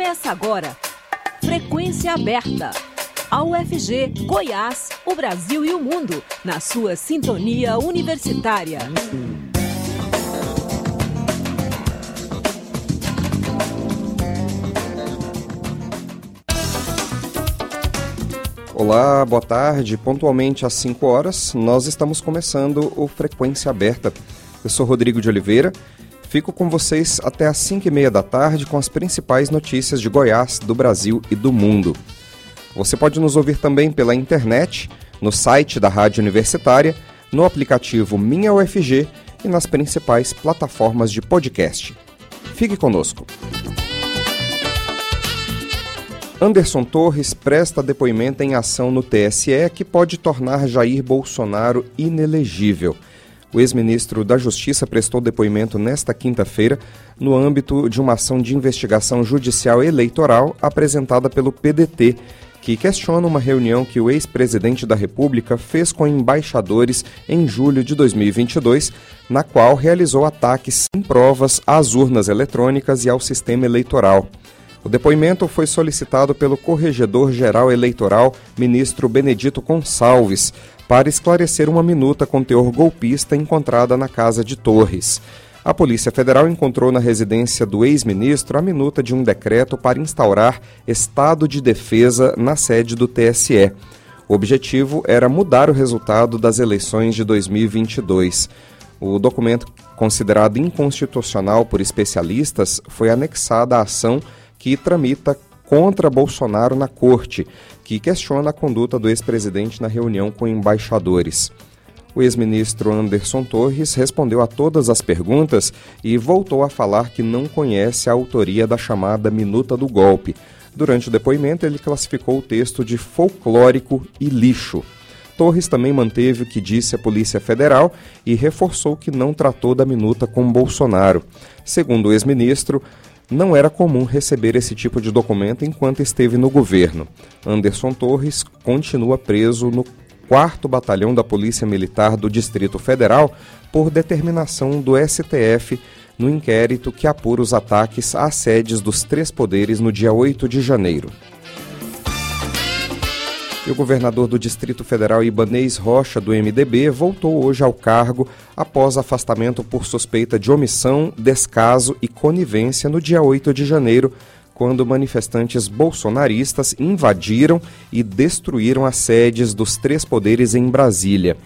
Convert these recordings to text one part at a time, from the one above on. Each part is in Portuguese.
Começa agora. Frequência aberta. A UFG, Goiás, o Brasil e o mundo, na sua sintonia universitária. Olá, boa tarde. Pontualmente às 5 horas, nós estamos começando o Frequência Aberta. Eu sou Rodrigo de Oliveira Fico com vocês até às 5 e meia da tarde com as principais notícias de Goiás, do Brasil e do mundo. Você pode nos ouvir também pela internet, no site da Rádio Universitária, no aplicativo Minha UFG e nas principais plataformas de podcast. Fique conosco. Anderson Torres presta depoimento em ação no TSE que pode tornar Jair Bolsonaro inelegível. O ex-ministro da Justiça prestou depoimento nesta quinta-feira no âmbito de uma ação de investigação judicial eleitoral apresentada pelo PDT, que questiona uma reunião que o ex-presidente da República fez com embaixadores em julho de 2022, na qual realizou ataques sem provas às urnas eletrônicas e ao sistema eleitoral. O depoimento foi solicitado pelo Corregedor-Geral Eleitoral, ministro Benedito Gonçalves, para esclarecer uma minuta com teor golpista encontrada na casa de Torres. A Polícia Federal encontrou na residência do ex-ministro a minuta de um decreto para instaurar estado de defesa na sede do TSE. O objetivo era mudar o resultado das eleições de 2022. O documento, considerado inconstitucional por especialistas, foi anexado à ação que tramita contra Bolsonaro na corte, que questiona a conduta do ex-presidente na reunião com embaixadores. O ex-ministro Anderson Torres respondeu a todas as perguntas e voltou a falar que não conhece a autoria da chamada minuta do golpe. Durante o depoimento, ele classificou o texto de folclórico e lixo. Torres também manteve o que disse a Polícia Federal e reforçou que não tratou da minuta com Bolsonaro. Segundo o ex-ministro, não era comum receber esse tipo de documento enquanto esteve no governo. Anderson Torres continua preso no 4 Batalhão da Polícia Militar do Distrito Federal por determinação do STF no inquérito que apura os ataques às sedes dos três poderes no dia 8 de janeiro. E o governador do Distrito Federal Ibanês Rocha, do MDB, voltou hoje ao cargo após afastamento por suspeita de omissão, descaso e conivência no dia 8 de janeiro, quando manifestantes bolsonaristas invadiram e destruíram as sedes dos três poderes em Brasília.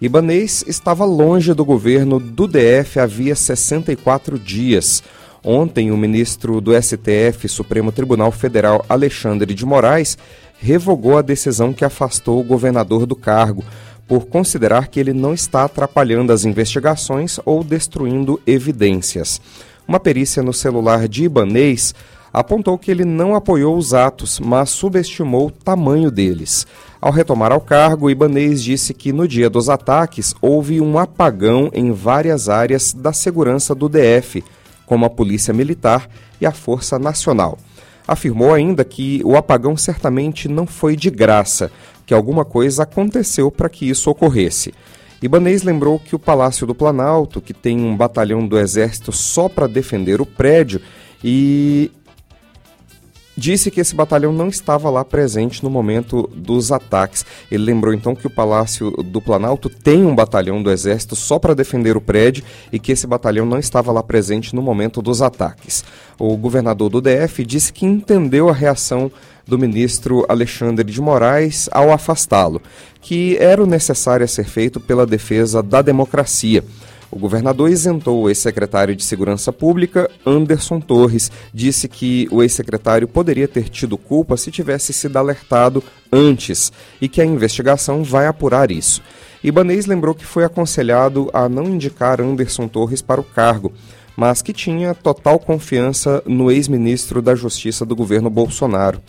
Ibanês estava longe do governo do DF havia 64 dias. Ontem, o ministro do STF, Supremo Tribunal Federal, Alexandre de Moraes, revogou a decisão que afastou o governador do cargo, por considerar que ele não está atrapalhando as investigações ou destruindo evidências. Uma perícia no celular de Ibanês apontou que ele não apoiou os atos, mas subestimou o tamanho deles. Ao retomar ao cargo, Ibanês disse que no dia dos ataques houve um apagão em várias áreas da segurança do DF, como a Polícia Militar e a Força Nacional. Afirmou ainda que o apagão certamente não foi de graça, que alguma coisa aconteceu para que isso ocorresse. Ibanês lembrou que o Palácio do Planalto, que tem um batalhão do Exército só para defender o prédio, e disse que esse batalhão não estava lá presente no momento dos ataques. Ele lembrou então que o Palácio do Planalto tem um batalhão do Exército só para defender o prédio e que esse batalhão não estava lá presente no momento dos ataques. O governador do DF disse que entendeu a reação do ministro Alexandre de Moraes ao afastá-lo, que era o necessário a ser feito pela defesa da democracia. O governador isentou o ex-secretário de Segurança Pública, Anderson Torres. Disse que o ex-secretário poderia ter tido culpa se tivesse sido alertado antes e que a investigação vai apurar isso. Ibanês lembrou que foi aconselhado a não indicar Anderson Torres para o cargo, mas que tinha total confiança no ex-ministro da Justiça do governo Bolsonaro.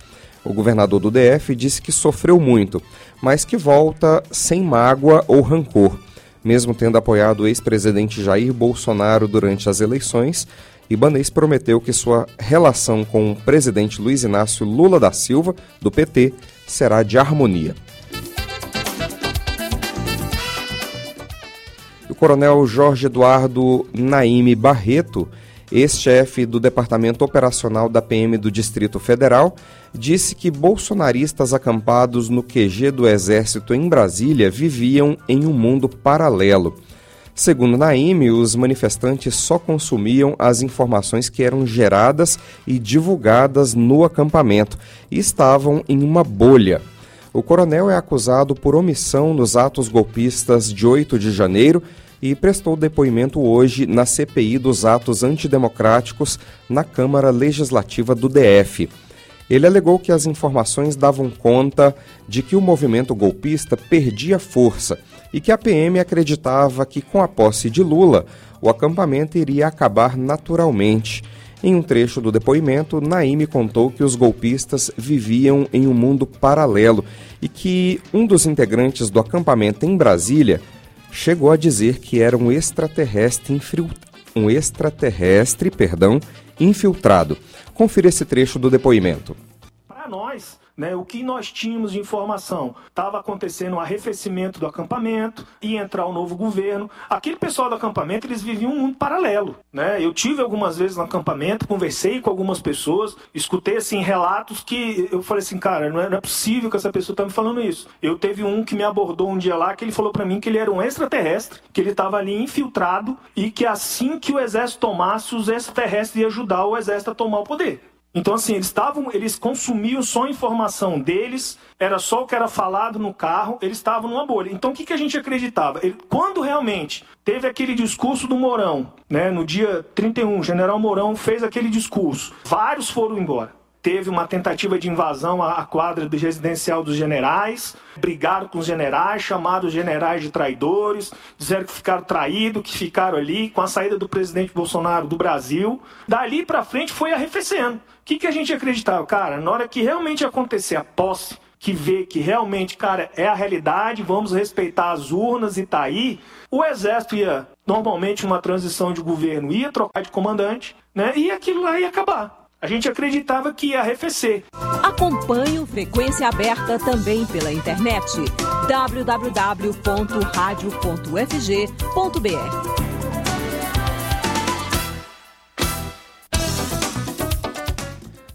O governador do DF disse que sofreu muito, mas que volta sem mágoa ou rancor mesmo tendo apoiado o ex-presidente Jair Bolsonaro durante as eleições, Ibanez prometeu que sua relação com o presidente Luiz Inácio Lula da Silva, do PT, será de harmonia. O coronel Jorge Eduardo Naime Barreto ex-chefe do Departamento Operacional da PM do Distrito Federal, disse que bolsonaristas acampados no QG do Exército em Brasília viviam em um mundo paralelo. Segundo Naime, os manifestantes só consumiam as informações que eram geradas e divulgadas no acampamento e estavam em uma bolha. O coronel é acusado por omissão nos atos golpistas de 8 de janeiro e prestou depoimento hoje na CPI dos atos antidemocráticos na Câmara Legislativa do DF. Ele alegou que as informações davam conta de que o movimento golpista perdia força e que a PM acreditava que, com a posse de Lula, o acampamento iria acabar naturalmente. Em um trecho do depoimento, Naime contou que os golpistas viviam em um mundo paralelo e que um dos integrantes do acampamento em Brasília chegou a dizer que era um extraterrestre, um extraterrestre perdão, infiltrado. Confira esse trecho do depoimento. Para nós, né, o que nós tínhamos de informação? Estava acontecendo um arrefecimento do acampamento, ia entrar o um novo governo. Aquele pessoal do acampamento, eles viviam um mundo paralelo. Né? Eu tive algumas vezes no acampamento, conversei com algumas pessoas, escutei assim relatos que eu falei assim, cara, não é, não é possível que essa pessoa está me falando isso. Eu teve um que me abordou um dia lá que ele falou para mim que ele era um extraterrestre, que ele estava ali infiltrado e que assim que o exército tomasse, os extraterrestres iam ajudar o exército a tomar o poder. Então, assim, eles estavam, eles consumiam só a informação deles, era só o que era falado no carro, eles estavam numa bolha. Então, o que, que a gente acreditava? Ele, quando realmente teve aquele discurso do Mourão, né, no dia 31, o general Mourão fez aquele discurso, vários foram embora teve uma tentativa de invasão à quadra do residencial dos generais, brigaram com os generais, chamaram os generais de traidores, disseram que ficaram traídos, que ficaram ali com a saída do presidente Bolsonaro do Brasil. Dali para frente foi arrefecendo. O que, que a gente acreditava? Cara, na hora que realmente acontecer a posse, que vê que realmente, cara, é a realidade, vamos respeitar as urnas e tá aí, o exército ia, normalmente uma transição de governo ia trocar de comandante, né? E aquilo lá ia acabar. A gente acreditava que ia arrefecer. Acompanhe o Frequência Aberta também pela internet www.radio.fg.br.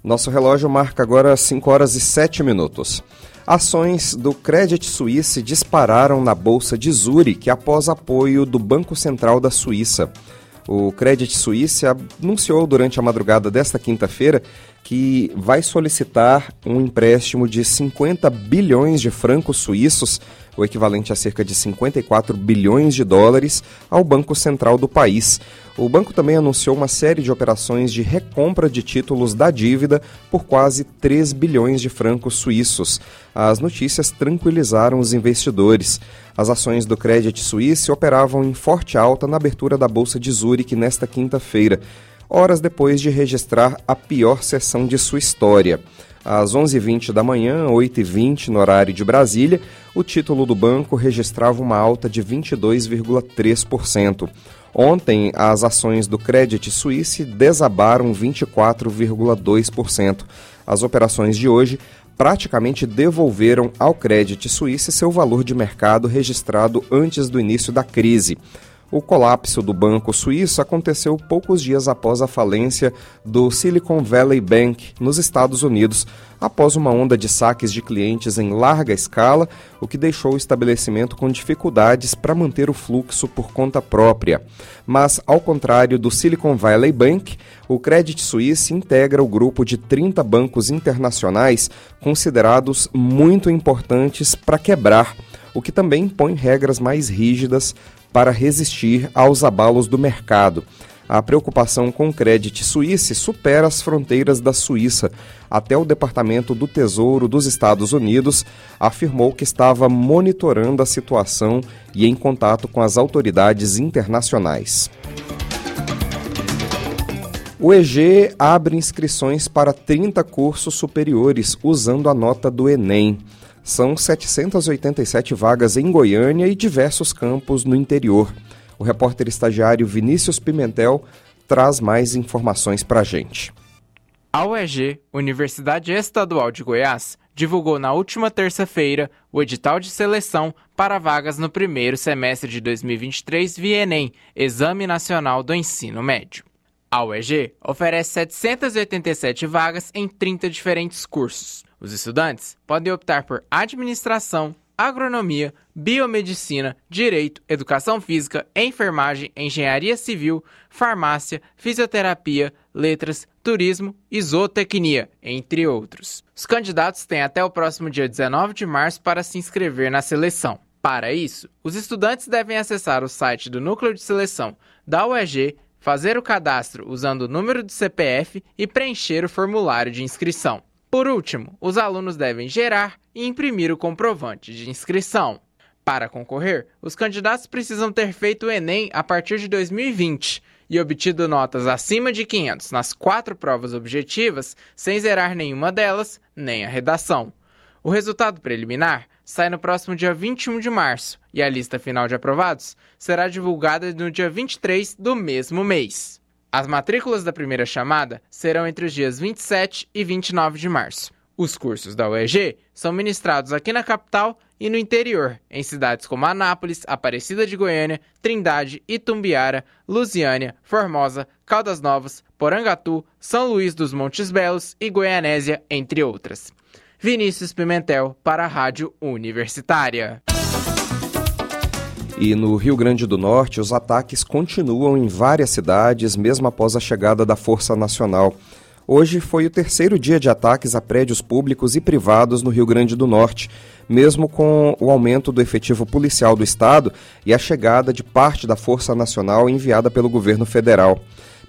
Nosso relógio marca agora 5 horas e 7 minutos. Ações do Credit Suisse dispararam na Bolsa de Zurique após apoio do Banco Central da Suíça. O Credit Suisse anunciou durante a madrugada desta quinta-feira que vai solicitar um empréstimo de 50 bilhões de francos suíços, o equivalente a cerca de 54 bilhões de dólares, ao Banco Central do país. O banco também anunciou uma série de operações de recompra de títulos da dívida por quase 3 bilhões de francos suíços. As notícias tranquilizaram os investidores. As ações do Credit Suisse operavam em forte alta na abertura da Bolsa de Zurique nesta quinta-feira horas depois de registrar a pior sessão de sua história. Às 11h20 da manhã, 8h20 no horário de Brasília, o título do banco registrava uma alta de 22,3%. Ontem, as ações do Credit Suisse desabaram 24,2%. As operações de hoje praticamente devolveram ao Credit Suisse seu valor de mercado registrado antes do início da crise. O colapso do banco suíço aconteceu poucos dias após a falência do Silicon Valley Bank nos Estados Unidos, após uma onda de saques de clientes em larga escala, o que deixou o estabelecimento com dificuldades para manter o fluxo por conta própria. Mas, ao contrário do Silicon Valley Bank, o Credit Suisse integra o grupo de 30 bancos internacionais considerados muito importantes para quebrar o que também impõe regras mais rígidas para resistir aos abalos do mercado. A preocupação com o Credit Suisse supera as fronteiras da Suíça. Até o Departamento do Tesouro dos Estados Unidos afirmou que estava monitorando a situação e em contato com as autoridades internacionais. O EG abre inscrições para 30 cursos superiores usando a nota do Enem. São 787 vagas em Goiânia e diversos campos no interior. O repórter estagiário Vinícius Pimentel traz mais informações para a gente. A UEG, Universidade Estadual de Goiás, divulgou na última terça-feira o edital de seleção para vagas no primeiro semestre de 2023 via Enem, Exame Nacional do Ensino Médio. A UEG oferece 787 vagas em 30 diferentes cursos. Os estudantes podem optar por administração, agronomia, biomedicina, direito, educação física, enfermagem, engenharia civil, farmácia, fisioterapia, letras, turismo e zootecnia, entre outros. Os candidatos têm até o próximo dia 19 de março para se inscrever na seleção. Para isso, os estudantes devem acessar o site do Núcleo de Seleção da UEG, fazer o cadastro usando o número do CPF e preencher o formulário de inscrição. Por último, os alunos devem gerar e imprimir o comprovante de inscrição. Para concorrer, os candidatos precisam ter feito o Enem a partir de 2020 e obtido notas acima de 500 nas quatro provas objetivas, sem zerar nenhuma delas, nem a redação. O resultado preliminar sai no próximo dia 21 de março e a lista final de aprovados será divulgada no dia 23 do mesmo mês. As matrículas da primeira chamada serão entre os dias 27 e 29 de março. Os cursos da UEG são ministrados aqui na capital e no interior, em cidades como Anápolis, Aparecida de Goiânia, Trindade, Itumbiara, Lusiânia, Formosa, Caldas Novas, Porangatu, São Luís dos Montes Belos e Goianésia, entre outras. Vinícius Pimentel para a Rádio Universitária. E no Rio Grande do Norte, os ataques continuam em várias cidades, mesmo após a chegada da Força Nacional. Hoje foi o terceiro dia de ataques a prédios públicos e privados no Rio Grande do Norte, mesmo com o aumento do efetivo policial do Estado e a chegada de parte da Força Nacional enviada pelo governo federal.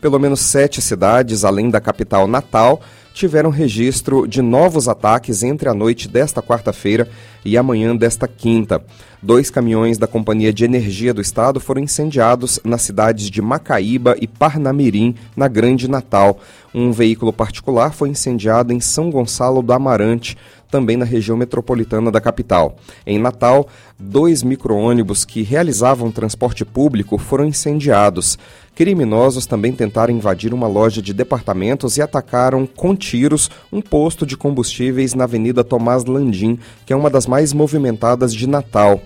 Pelo menos sete cidades, além da capital Natal, tiveram registro de novos ataques entre a noite desta quarta-feira e a manhã desta quinta. Dois caminhões da Companhia de Energia do Estado foram incendiados nas cidades de Macaíba e Parnamirim, na Grande Natal. Um veículo particular foi incendiado em São Gonçalo do Amarante, também na região metropolitana da capital. Em Natal, dois micro-ônibus que realizavam transporte público foram incendiados. Criminosos também tentaram invadir uma loja de departamentos e atacaram com tiros um posto de combustíveis na Avenida Tomás Landim, que é uma das mais movimentadas de Natal.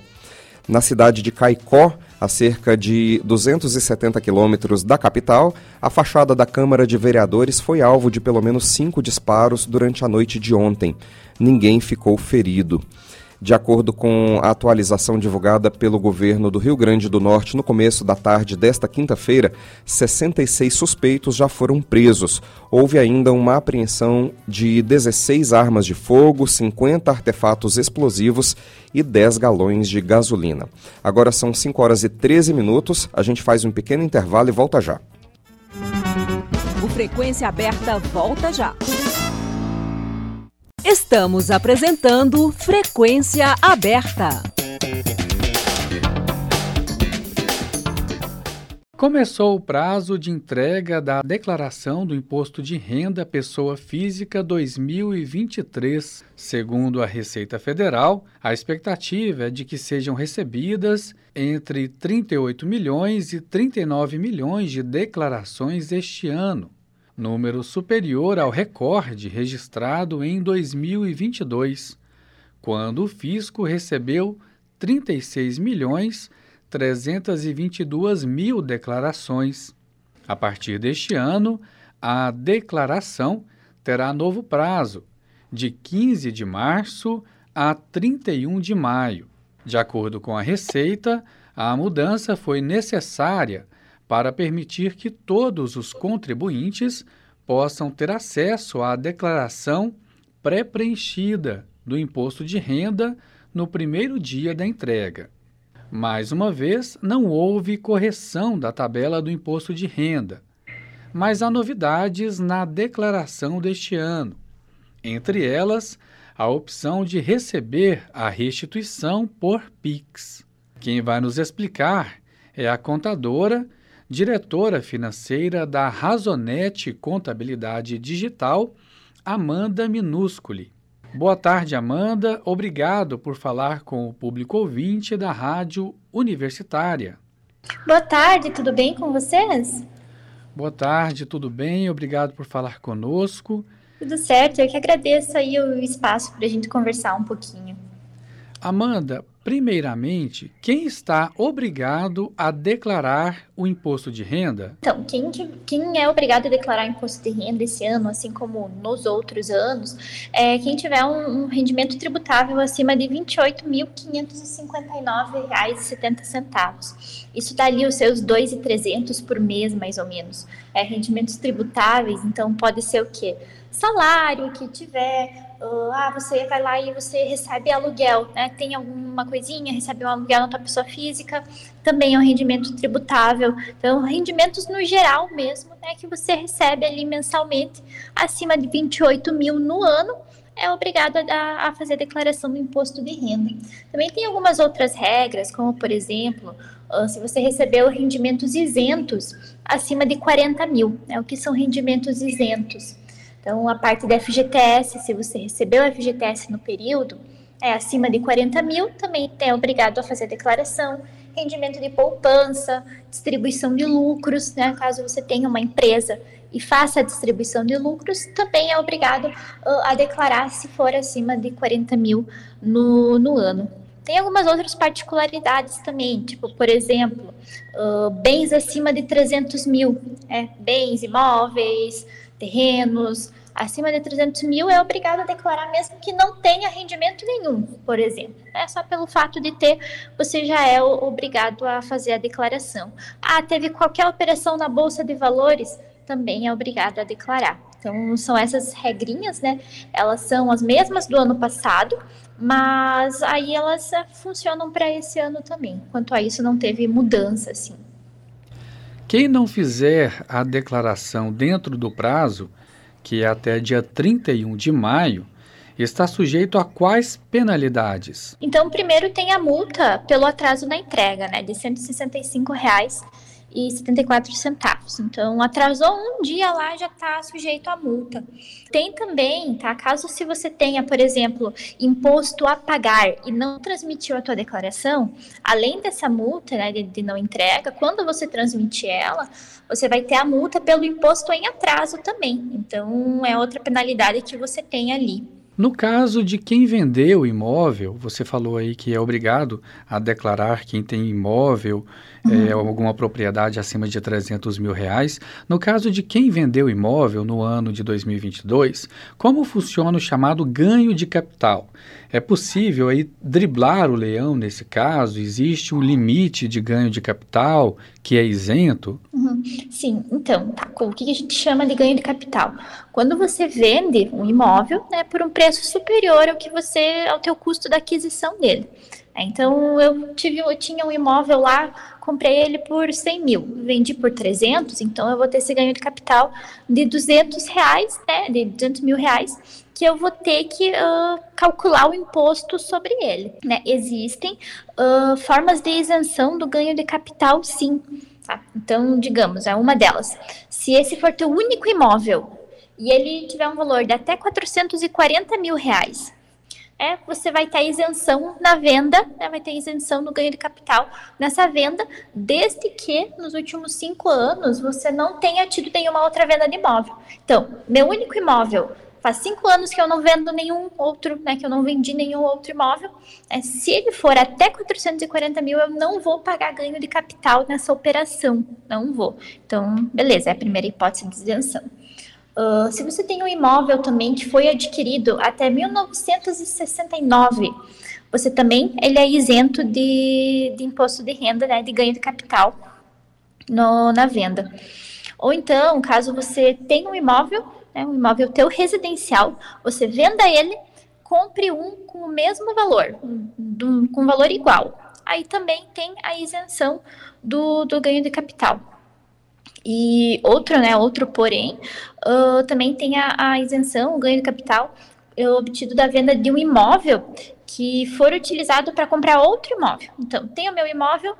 Na cidade de Caicó, a cerca de 270 quilômetros da capital, a fachada da Câmara de Vereadores foi alvo de pelo menos cinco disparos durante a noite de ontem. Ninguém ficou ferido. De acordo com a atualização divulgada pelo governo do Rio Grande do Norte no começo da tarde desta quinta-feira, 66 suspeitos já foram presos. Houve ainda uma apreensão de 16 armas de fogo, 50 artefatos explosivos e 10 galões de gasolina. Agora são 5 horas e 13 minutos, a gente faz um pequeno intervalo e volta já. O Frequência Aberta volta já. Estamos apresentando Frequência Aberta. Começou o prazo de entrega da Declaração do Imposto de Renda Pessoa Física 2023. Segundo a Receita Federal, a expectativa é de que sejam recebidas entre 38 milhões e 39 milhões de declarações este ano número superior ao recorde registrado em 2022, quando o fisco recebeu 36 milhões 322 mil declarações. A partir deste ano, a declaração terá novo prazo, de 15 de março a 31 de maio. De acordo com a Receita, a mudança foi necessária para permitir que todos os contribuintes possam ter acesso à declaração pré-preenchida do imposto de renda no primeiro dia da entrega. Mais uma vez, não houve correção da tabela do imposto de renda, mas há novidades na declaração deste ano. Entre elas, a opção de receber a restituição por PIX. Quem vai nos explicar é a contadora diretora financeira da Razonete Contabilidade Digital, Amanda Minusculi. Boa tarde, Amanda. Obrigado por falar com o público ouvinte da Rádio Universitária. Boa tarde, tudo bem com vocês? Boa tarde, tudo bem? Obrigado por falar conosco. Tudo certo, eu que agradeço aí o espaço para a gente conversar um pouquinho. Amanda, Primeiramente, quem está obrigado a declarar o imposto de renda? Então, quem, quem é obrigado a declarar imposto de renda esse ano, assim como nos outros anos, é quem tiver um, um rendimento tributável acima de R$ 28.559,70. Isso ali os seus 2.300 por mês, mais ou menos. É, rendimentos tributáveis, então pode ser o quê? Salário que tiver, uh, ah, você vai lá e você recebe aluguel, né? Tem alguma coisinha, recebe um aluguel na tua pessoa física, também é um rendimento tributável. Então, rendimentos no geral mesmo, né? Que você recebe ali mensalmente acima de 28 mil no ano, é obrigado a, a fazer a declaração do imposto de renda. Também tem algumas outras regras, como por exemplo, uh, se você recebeu rendimentos isentos acima de 40 mil, né? O que são rendimentos isentos? Então, a parte da FGTS, se você recebeu a FGTS no período, é acima de 40 mil, também é obrigado a fazer a declaração. Rendimento de poupança, distribuição de lucros, né? Caso você tenha uma empresa e faça a distribuição de lucros, também é obrigado a declarar se for acima de 40 mil no, no ano. Tem algumas outras particularidades também, tipo, por exemplo, uh, bens acima de 300 mil, é, bens imóveis, terrenos, acima de 300 mil é obrigado a declarar mesmo que não tenha rendimento nenhum, por exemplo. É só pelo fato de ter, você já é obrigado a fazer a declaração. Ah, teve qualquer operação na bolsa de valores, também é obrigado a declarar. Então são essas regrinhas, né? Elas são as mesmas do ano passado, mas aí elas eh, funcionam para esse ano também. Quanto a isso, não teve mudança, assim. Quem não fizer a declaração dentro do prazo, que é até dia 31 de maio, está sujeito a quais penalidades? Então, primeiro tem a multa pelo atraso na entrega, né, de 165 reais e 74 centavos. Então, atrasou um dia lá já está sujeito à multa. Tem também, tá? Caso se você tenha, por exemplo, imposto a pagar e não transmitiu a tua declaração, além dessa multa, né, de, de não entrega, quando você transmitir ela, você vai ter a multa pelo imposto em atraso também. Então, é outra penalidade que você tem ali. No caso de quem vendeu o imóvel, você falou aí que é obrigado a declarar quem tem imóvel, uhum. é, alguma propriedade acima de 300 mil reais. No caso de quem vendeu o imóvel no ano de 2022, como funciona o chamado ganho de capital? É possível aí driblar o leão nesse caso? Existe um limite de ganho de capital que é isento? Uhum. Sim, então, tá, o que a gente chama de ganho de capital? Quando você vende um imóvel né, por um preço superior ao que você, ao teu custo da aquisição dele. Então, eu, tive, eu tinha um imóvel lá, comprei ele por 100 mil, vendi por 300, então eu vou ter esse ganho de capital de 200 reais, né, de 200 mil reais, que eu vou ter que uh, calcular o imposto sobre ele. Né? Existem uh, formas de isenção do ganho de capital, sim. Tá? Então, digamos, é uma delas. Se esse for teu único imóvel e ele tiver um valor de até 440 mil reais, é, você vai ter isenção na venda, né, vai ter isenção no ganho de capital nessa venda, desde que nos últimos cinco anos você não tenha tido nenhuma outra venda de imóvel. Então, meu único imóvel faz cinco anos que eu não vendo nenhum outro, né, que eu não vendi nenhum outro imóvel. É, se ele for até 440 mil, eu não vou pagar ganho de capital nessa operação, não vou. Então, beleza, é a primeira hipótese de isenção. Uh, se você tem um imóvel também que foi adquirido até 1969, você também ele é isento de, de imposto de renda, né, de ganho de capital no, na venda. Ou então, caso você tenha um imóvel né, um imóvel teu residencial, você venda ele, compre um com o mesmo valor, um, com valor igual. Aí também tem a isenção do, do ganho de capital. E outro, né, outro porém, uh, também tem a, a, isenção, o ganho de capital obtido da venda de um imóvel que for utilizado para comprar outro imóvel. Então, tem o meu imóvel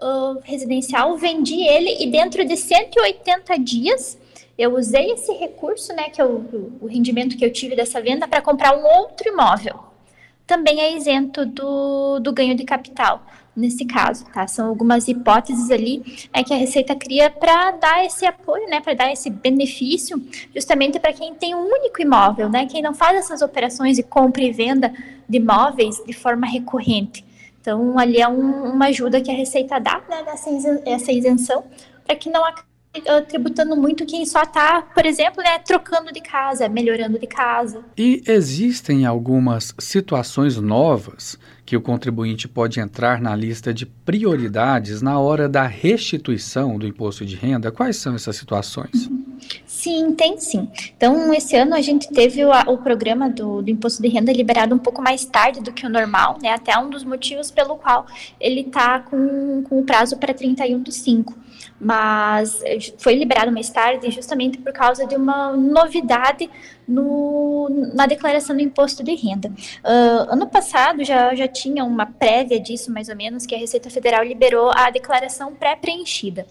uh, residencial, vendi ele e dentro de 180 dias eu usei esse recurso, né, que é o, o rendimento que eu tive dessa venda, para comprar um outro imóvel. Também é isento do, do ganho de capital, nesse caso, tá? São algumas hipóteses ali é que a Receita cria para dar esse apoio, né, para dar esse benefício, justamente para quem tem um único imóvel, né, quem não faz essas operações de compra e venda de imóveis de forma recorrente. Então, ali é um, uma ajuda que a Receita dá, né, nessa essa isenção, para que não acabe tributando muito quem só está, por exemplo, né, trocando de casa, melhorando de casa. E existem algumas situações novas que o contribuinte pode entrar na lista de prioridades na hora da restituição do imposto de renda? Quais são essas situações? Sim, tem sim. Então, esse ano a gente teve o, o programa do, do, imposto de renda liberado um pouco mais tarde do que o normal, né? Até um dos motivos pelo qual ele está com, com o prazo para 31 do 5 mas foi liberado mais tarde justamente por causa de uma novidade no, na declaração do imposto de renda. Uh, ano passado já, já tinha uma prévia disso, mais ou menos, que a Receita Federal liberou a declaração pré-preenchida.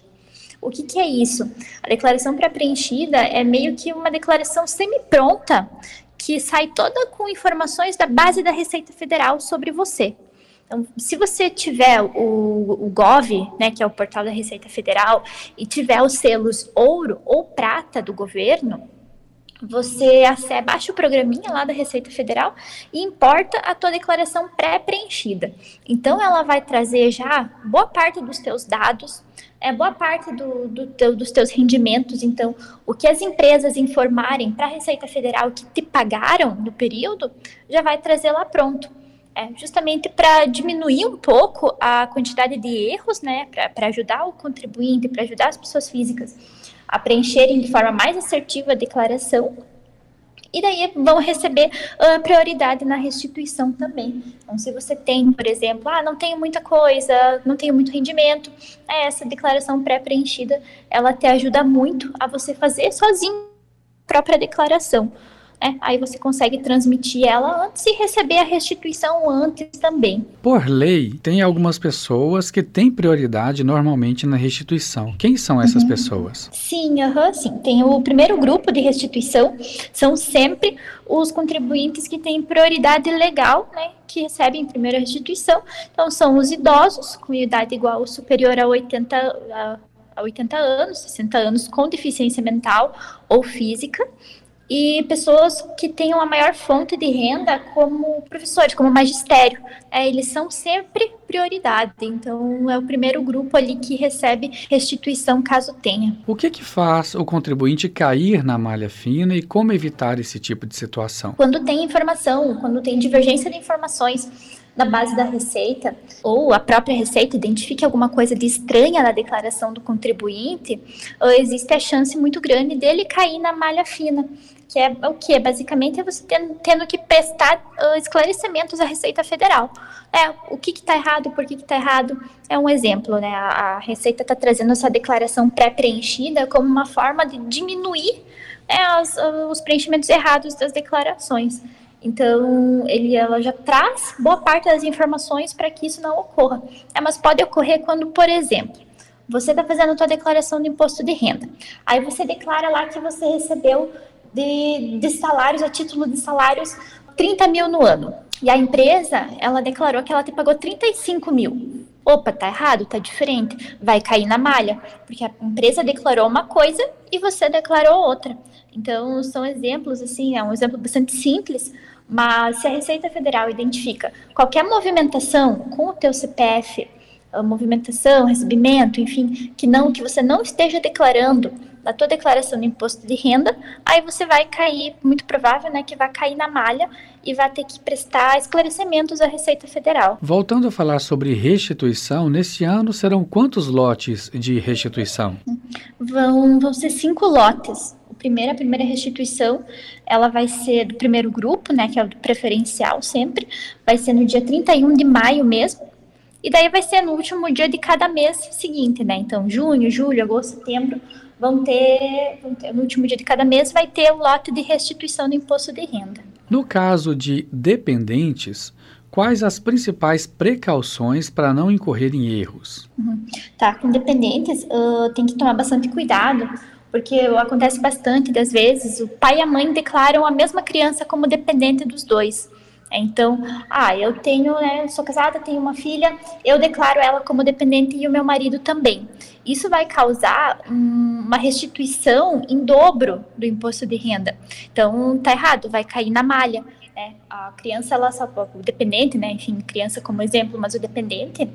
O que, que é isso? A declaração pré-preenchida é meio que uma declaração semi-pronta que sai toda com informações da base da Receita Federal sobre você. Então, se você tiver o, o GOV, né, que é o portal da Receita Federal, e tiver os selos ouro ou prata do governo, você baixa o programinha lá da Receita Federal e importa a tua declaração pré-preenchida. Então, ela vai trazer já boa parte dos teus dados, é boa parte do, do teu, dos teus rendimentos. Então, o que as empresas informarem para a Receita Federal que te pagaram no período, já vai trazer lá pronto. É, justamente para diminuir um pouco a quantidade de erros, né, para ajudar o contribuinte, para ajudar as pessoas físicas a preencherem de forma mais assertiva a declaração. E daí vão receber uh, prioridade na restituição também. Então, se você tem, por exemplo, ah, não tenho muita coisa, não tenho muito rendimento, é, essa declaração pré-preenchida, ela te ajuda muito a você fazer sozinho a própria declaração. É, aí você consegue transmitir ela antes e receber a restituição antes também. Por lei, tem algumas pessoas que têm prioridade normalmente na restituição. Quem são essas uhum. pessoas? Sim, uhum, sim. Tem o primeiro grupo de restituição, são sempre os contribuintes que têm prioridade legal, né, que recebem primeira restituição. Então, são os idosos com idade igual ou superior a 80, a, a 80 anos, 60 anos, com deficiência mental ou física e pessoas que tenham a maior fonte de renda como professores, como magistério. É, eles são sempre prioridade, então é o primeiro grupo ali que recebe restituição caso tenha. O que que faz o contribuinte cair na malha fina e como evitar esse tipo de situação? Quando tem informação, quando tem divergência de informações na base da receita, ou a própria receita identifique alguma coisa de estranha na declaração do contribuinte, existe a chance muito grande dele cair na malha fina que é o que? Basicamente é você tendo, tendo que prestar uh, esclarecimentos à Receita Federal. É, o que está errado, por que está errado, é um exemplo, né? A, Receita está trazendo essa declaração pré-preenchida como uma forma de diminuir é, as, os preenchimentos errados das declarações. Então, ele, ela já traz boa parte das informações para que isso não ocorra. É, mas pode ocorrer quando, por exemplo, você está fazendo a sua declaração de imposto de renda. Aí você declara lá que você recebeu de, de salários, a título de salários, 30 mil no ano. E a empresa, ela declarou que ela te pagou 35 mil. Opa, tá errado, tá diferente. Vai cair na malha, porque a empresa declarou uma coisa e você declarou outra. Então, são exemplos, assim, é um exemplo bastante simples, mas se a Receita Federal identifica qualquer movimentação com o teu CPF, movimentação, recebimento, enfim, que não que você não esteja declarando na tua declaração de imposto de renda, aí você vai cair, muito provável, né, que vai cair na malha e vai ter que prestar esclarecimentos à Receita Federal. Voltando a falar sobre restituição, nesse ano serão quantos lotes de restituição? Vão, vão ser cinco lotes. O primeiro, a primeira restituição, ela vai ser do primeiro grupo, né, que é o preferencial sempre, vai ser no dia 31 de maio mesmo, e daí vai ser no último dia de cada mês seguinte, né? Então, junho, julho, agosto, setembro, vão ter, vão ter, no último dia de cada mês vai ter o lote de restituição do imposto de renda. No caso de dependentes, quais as principais precauções para não incorrer em erros? Uhum. Tá, com dependentes uh, tem que tomar bastante cuidado, porque acontece bastante das vezes o pai e a mãe declaram a mesma criança como dependente dos dois. Então, ah, eu tenho, né, sou casada, tenho uma filha, eu declaro ela como dependente e o meu marido também. Isso vai causar um, uma restituição em dobro do imposto de renda. Então, tá errado, vai cair na malha. Né? A criança, ela só, o dependente, né, enfim, criança como exemplo, mas o dependente,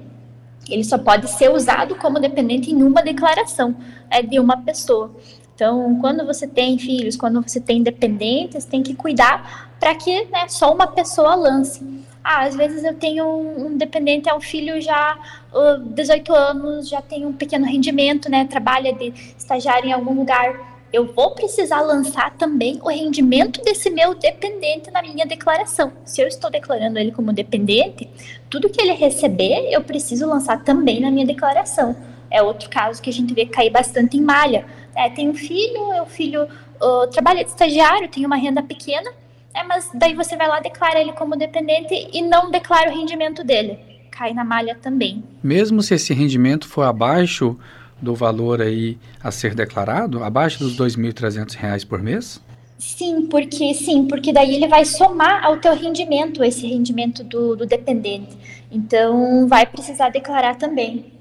ele só pode ser usado como dependente em uma declaração é, de uma pessoa. Então, quando você tem filhos, quando você tem dependentes, tem que cuidar para que né, só uma pessoa lance. Ah, às vezes eu tenho um dependente, é um filho já uh, 18 anos, já tem um pequeno rendimento, né? Trabalha de estagiário em algum lugar. Eu vou precisar lançar também o rendimento desse meu dependente na minha declaração. Se eu estou declarando ele como dependente, tudo que ele receber, eu preciso lançar também na minha declaração. É outro caso que a gente vê cair bastante em malha é, tem um filho, o filho uh, trabalha de estagiário, tem uma renda pequena, é, mas daí você vai lá, declara ele como dependente e não declara o rendimento dele. Cai na malha também. Mesmo se esse rendimento for abaixo do valor aí a ser declarado, abaixo dos R$ 2.300 por mês? Sim, porque sim, porque daí ele vai somar ao teu rendimento, esse rendimento do, do dependente. Então vai precisar declarar também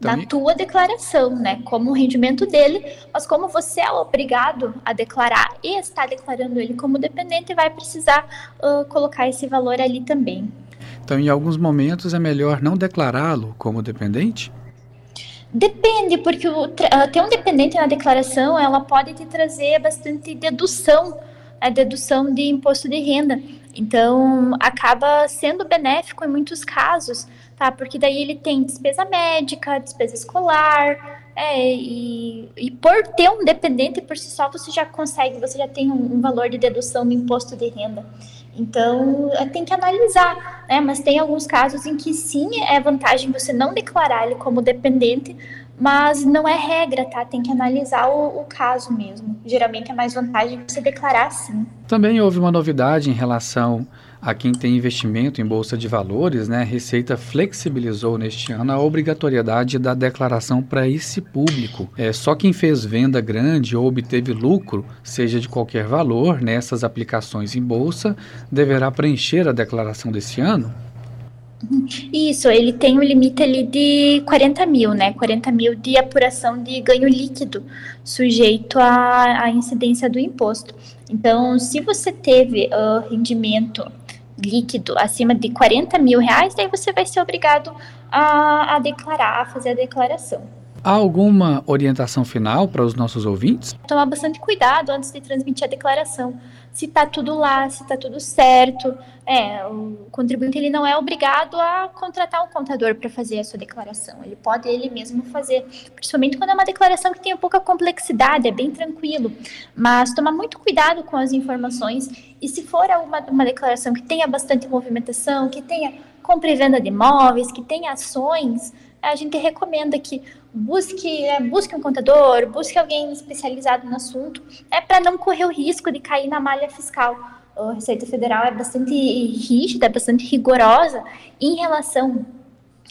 na tua declaração, né? Como o rendimento dele, mas como você é obrigado a declarar e está declarando ele como dependente, vai precisar uh, colocar esse valor ali também. Então, em alguns momentos é melhor não declará-lo como dependente? Depende, porque o, ter um dependente na declaração, ela pode te trazer bastante dedução, a dedução de imposto de renda. Então, acaba sendo benéfico em muitos casos, tá? Porque daí ele tem despesa médica, despesa escolar, é, e, e por ter um dependente por si só, você já consegue, você já tem um, um valor de dedução do imposto de renda. Então, é, tem que analisar, né? Mas tem alguns casos em que sim, é vantagem você não declarar ele como dependente, mas não é regra, tá? Tem que analisar o, o, caso mesmo. Geralmente é mais vantagem você declarar sim. Também houve uma novidade em relação a quem tem investimento em bolsa de valores, né? A Receita flexibilizou neste ano a obrigatoriedade da declaração para esse público. É só quem fez venda grande ou obteve lucro, seja de qualquer valor, nessas aplicações em bolsa, deverá preencher a declaração desse ano. Isso, ele tem um limite ali de 40 mil, né? 40 mil de apuração de ganho líquido, sujeito à, à incidência do imposto. Então, se você teve uh, rendimento líquido acima de 40 mil reais, daí você vai ser obrigado a, a declarar, a fazer a declaração. Há alguma orientação final para os nossos ouvintes? Tomar bastante cuidado antes de transmitir a declaração. Se está tudo lá, se está tudo certo. É, o contribuinte ele não é obrigado a contratar um contador para fazer a sua declaração. Ele pode ele mesmo fazer, principalmente quando é uma declaração que tem pouca complexidade, é bem tranquilo. Mas tomar muito cuidado com as informações e se for uma, uma declaração que tenha bastante movimentação, que tenha compra e venda de imóveis, que tenha ações, a gente recomenda que busque, é, busque um contador, busque alguém especializado no assunto, é para não correr o risco de cair na malha fiscal. A Receita Federal é bastante rígida, é bastante rigorosa em relação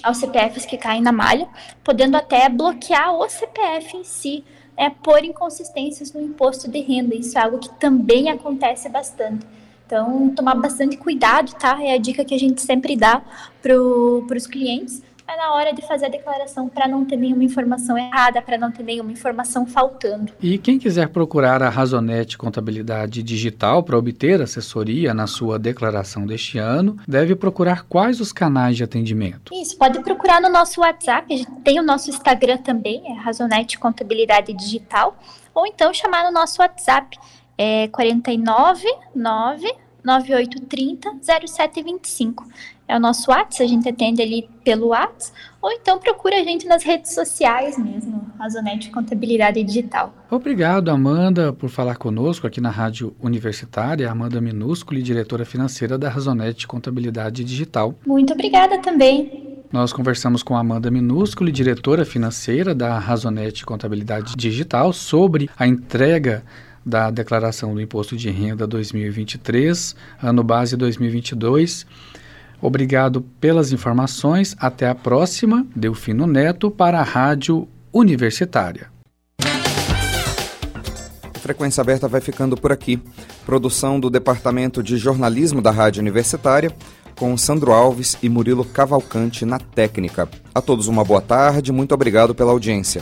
aos CPFs que caem na malha, podendo até bloquear o CPF em si, é, por inconsistências no imposto de renda. Isso é algo que também acontece bastante. Então, tomar bastante cuidado, tá? É a dica que a gente sempre dá para os clientes é na hora de fazer a declaração para não ter nenhuma informação errada, para não ter nenhuma informação faltando. E quem quiser procurar a Razonete Contabilidade Digital para obter assessoria na sua declaração deste ano, deve procurar quais os canais de atendimento? Isso, pode procurar no nosso WhatsApp, a gente tem o nosso Instagram também, é Razonete Contabilidade Digital, ou então chamar no nosso WhatsApp, é 499 9830 0725 é o nosso WhatsApp, a gente atende ali pelo WhatsApp, ou então procura a gente nas redes sociais mesmo, Razonete Contabilidade Digital. Obrigado, Amanda, por falar conosco aqui na Rádio Universitária, Amanda Minúsculo, diretora financeira da Razonete Contabilidade Digital. Muito obrigada também. Nós conversamos com Amanda Minúsculo, diretora financeira da Razonete Contabilidade Digital, sobre a entrega da declaração do Imposto de Renda 2023, ano base 2022. Obrigado pelas informações. Até a próxima. Delfino Neto para a Rádio Universitária. Frequência Aberta vai ficando por aqui. Produção do Departamento de Jornalismo da Rádio Universitária, com Sandro Alves e Murilo Cavalcante na técnica. A todos uma boa tarde, muito obrigado pela audiência.